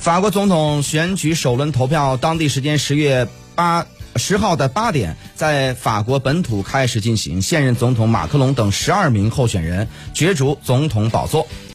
法国总统选举首轮投票当地时间十月八十号的八点在法国本土开始进行现任总统马克龙等十二名候选人角逐总统宝座。